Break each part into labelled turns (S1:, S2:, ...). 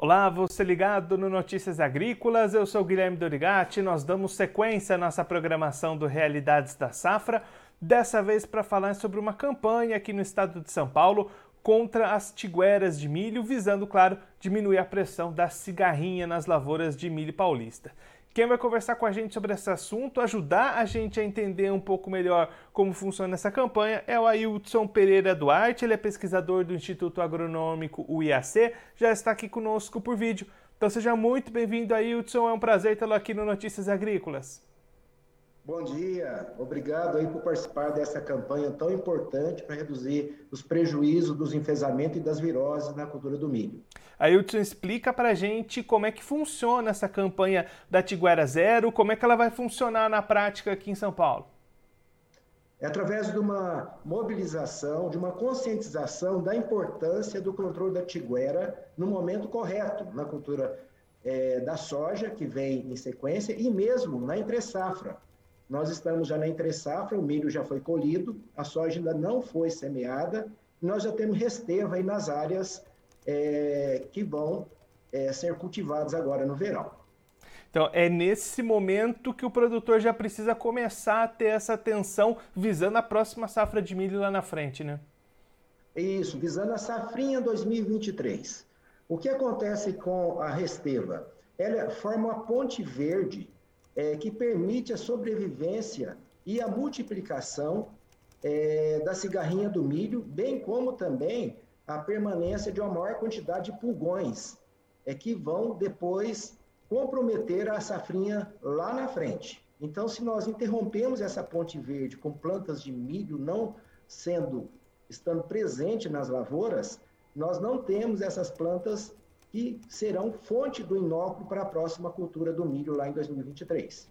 S1: Olá, você ligado no Notícias Agrícolas, eu sou Guilherme Dorigati, nós damos sequência à nossa programação do Realidades da Safra, dessa vez para falar sobre uma campanha aqui no estado de São Paulo contra as tigueras de milho, visando, claro, diminuir a pressão da cigarrinha nas lavouras de milho paulista. Quem vai conversar com a gente sobre esse assunto, ajudar a gente a entender um pouco melhor como funciona essa campanha, é o Ailton Pereira Duarte. Ele é pesquisador do Instituto Agronômico UIAC, já está aqui conosco por vídeo. Então seja muito bem-vindo, Ailton. É um prazer tê-lo aqui no Notícias Agrícolas.
S2: Bom dia, obrigado aí por participar dessa campanha tão importante para reduzir os prejuízos dos enfesamentos e das viroses na cultura do milho.
S1: Ailton, explica para a gente como é que funciona essa campanha da Tiguera Zero, como é que ela vai funcionar na prática aqui em São Paulo.
S2: É através de uma mobilização, de uma conscientização da importância do controle da tiguera no momento correto na cultura é, da soja, que vem em sequência, e mesmo na entre-safra nós estamos já na entre-safra, o milho já foi colhido, a soja ainda não foi semeada, nós já temos restevo aí nas áreas é, que vão é, ser cultivadas agora no verão.
S1: Então, é nesse momento que o produtor já precisa começar a ter essa atenção visando a próxima safra de milho lá na frente, né?
S2: Isso, visando a safrinha 2023. O que acontece com a Resteva? Ela forma uma ponte verde é, que permite a sobrevivência e a multiplicação é, da cigarrinha do milho, bem como também a permanência de uma maior quantidade de pulgões, é, que vão depois comprometer a safrinha lá na frente. Então, se nós interrompemos essa ponte verde com plantas de milho não sendo, estando presente nas lavouras, nós não temos essas plantas que serão fonte do inóculo para a próxima cultura do milho lá em 2023.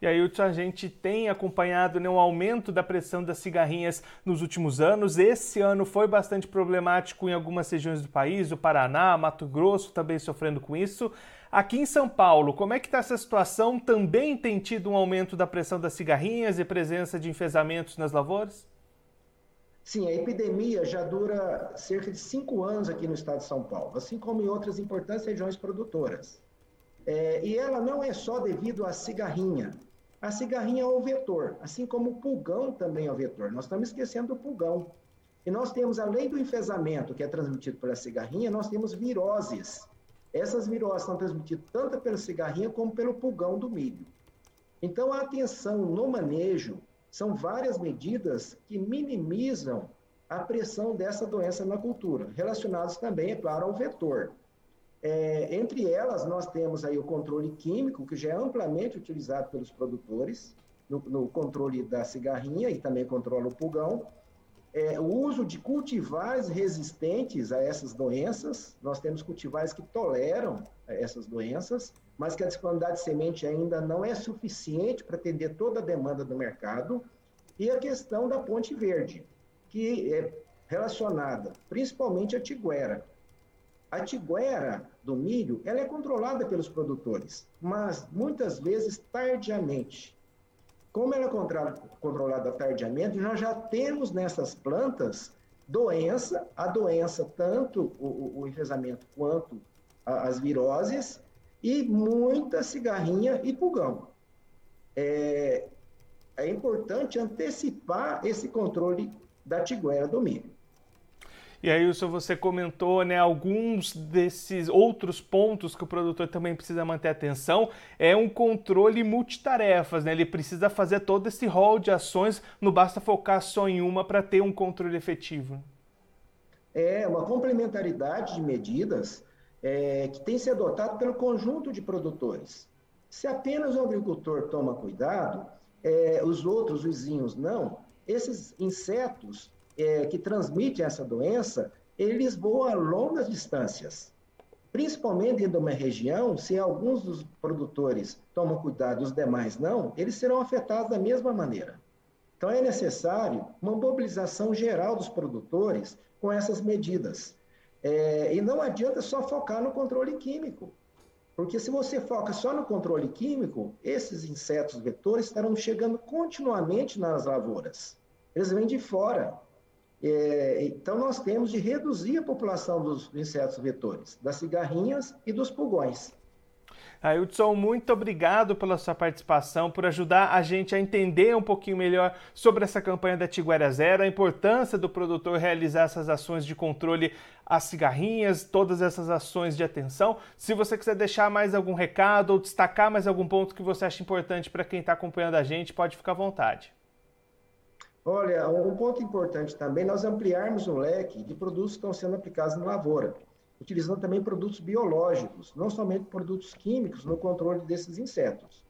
S1: E aí, a gente tem acompanhado né, um aumento da pressão das cigarrinhas nos últimos anos. Esse ano foi bastante problemático em algumas regiões do país, o Paraná, Mato Grosso também sofrendo com isso. Aqui em São Paulo, como é que está essa situação? Também tem tido um aumento da pressão das cigarrinhas e presença de enfesamentos nas lavouras?
S2: Sim, a epidemia já dura cerca de cinco anos aqui no estado de São Paulo, assim como em outras importantes regiões produtoras. É, e ela não é só devido à cigarrinha. A cigarrinha é o vetor, assim como o pulgão também é o vetor. Nós estamos esquecendo do pulgão. E nós temos, além do enfesamento que é transmitido pela cigarrinha, nós temos viroses. Essas viroses são transmitidas tanto pela cigarrinha como pelo pulgão do milho. Então, a atenção no manejo são várias medidas que minimizam a pressão dessa doença na cultura, relacionadas também, é claro, ao vetor. É, entre elas, nós temos aí o controle químico, que já é amplamente utilizado pelos produtores, no, no controle da cigarrinha e também controla o pulgão. É, o uso de cultivares resistentes a essas doenças, nós temos cultivares que toleram essas doenças, mas que a disponibilidade de semente ainda não é suficiente para atender toda a demanda do mercado, e a questão da ponte verde, que é relacionada principalmente à tiguera. A tiguera do milho, ela é controlada pelos produtores, mas muitas vezes tardiamente. Como ela é controlada tardiamente, nós já temos nessas plantas doença, a doença, tanto o, o enfesamento quanto as viroses, e muita cigarrinha e pulgão. É, é importante antecipar esse controle da tiguera do milho.
S1: E aí, Wilson, você comentou né, alguns desses outros pontos que o produtor também precisa manter atenção. É um controle multitarefas, né? Ele precisa fazer todo esse rol de ações, não basta focar só em uma para ter um controle efetivo.
S2: É uma complementaridade de medidas é, que tem se adotado pelo conjunto de produtores. Se apenas o agricultor toma cuidado, é, os outros vizinhos não, esses insetos é, que transmitem essa doença, eles voam a longas distâncias. Principalmente dentro de uma região, se alguns dos produtores tomam cuidado e os demais não, eles serão afetados da mesma maneira. Então é necessário uma mobilização geral dos produtores com essas medidas. É, e não adianta só focar no controle químico, porque se você foca só no controle químico, esses insetos vetores estarão chegando continuamente nas lavouras. Eles vêm de fora. É, então, nós temos de reduzir a população dos insetos vetores, das cigarrinhas e dos pulgões.
S1: Ailton, muito obrigado pela sua participação, por ajudar a gente a entender um pouquinho melhor sobre essa campanha da Tiguera Zero, a importância do produtor realizar essas ações de controle às cigarrinhas, todas essas ações de atenção. Se você quiser deixar mais algum recado ou destacar mais algum ponto que você acha importante para quem está acompanhando a gente, pode ficar à vontade.
S2: Olha, um ponto importante também, nós ampliarmos o leque de produtos que estão sendo aplicados na lavoura utilizando também produtos biológicos, não somente produtos químicos no controle desses insetos.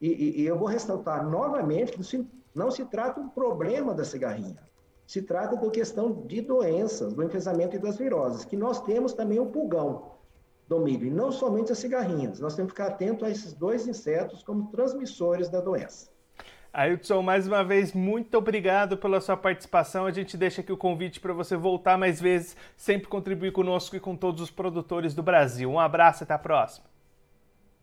S2: E, e, e eu vou ressaltar novamente que se, não se trata um problema da cigarrinha, se trata de questão de doenças, do enfesamento e das viroses, que nós temos também o pulgão do milho, e não somente as cigarrinhas. Nós temos que ficar atento a esses dois insetos como transmissores da doença.
S1: Ailton, mais uma vez, muito obrigado pela sua participação. A gente deixa aqui o convite para você voltar mais vezes, sempre contribuir conosco e com todos os produtores do Brasil. Um abraço, até a próxima.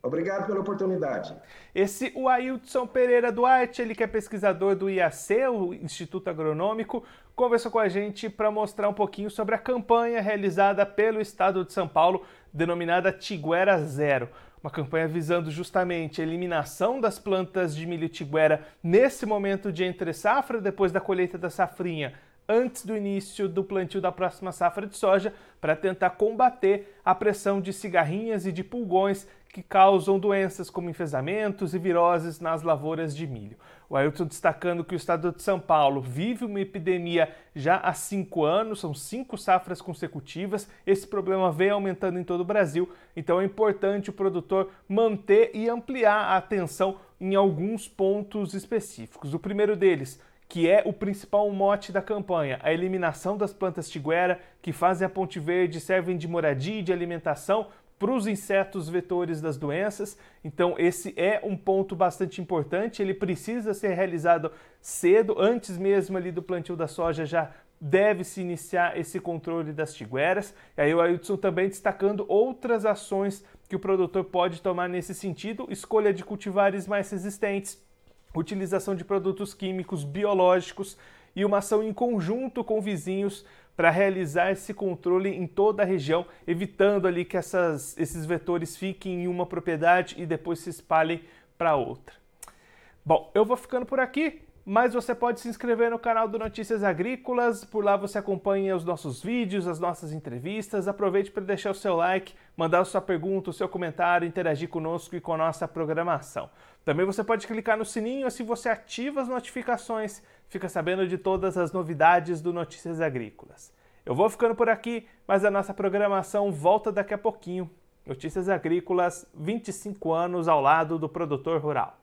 S2: Obrigado pela oportunidade.
S1: Esse o Ailton Pereira Duarte, ele que é pesquisador do IAC, o Instituto Agronômico, conversou com a gente para mostrar um pouquinho sobre a campanha realizada pelo Estado de São Paulo, denominada Tiguera Zero uma campanha visando justamente a eliminação das plantas de milho tiguera nesse momento de entre safra, depois da colheita da safrinha, antes do início do plantio da próxima safra de soja, para tentar combater a pressão de cigarrinhas e de pulgões que causam doenças como enfesamentos e viroses nas lavouras de milho. O Ailton destacando que o estado de São Paulo vive uma epidemia já há cinco anos, são cinco safras consecutivas. Esse problema vem aumentando em todo o Brasil, então é importante o produtor manter e ampliar a atenção em alguns pontos específicos. O primeiro deles, que é o principal mote da campanha, a eliminação das plantas tiguera que fazem a Ponte Verde, servem de moradia e de alimentação para os insetos vetores das doenças. Então, esse é um ponto bastante importante. Ele precisa ser realizado cedo, antes mesmo ali do plantio da soja já deve se iniciar esse controle das tigueras. E aí o Ailton também destacando outras ações que o produtor pode tomar nesse sentido, escolha de cultivares mais resistentes, utilização de produtos químicos biológicos e uma ação em conjunto com vizinhos para realizar esse controle em toda a região, evitando ali que essas, esses vetores fiquem em uma propriedade e depois se espalhem para outra. Bom, eu vou ficando por aqui, mas você pode se inscrever no canal do Notícias Agrícolas, por lá você acompanha os nossos vídeos, as nossas entrevistas. Aproveite para deixar o seu like, mandar sua pergunta, o seu comentário, interagir conosco e com a nossa programação. Também você pode clicar no sininho, assim você ativa as notificações, fica sabendo de todas as novidades do Notícias Agrícolas. Eu vou ficando por aqui, mas a nossa programação volta daqui a pouquinho. Notícias Agrícolas, 25 anos ao lado do produtor rural.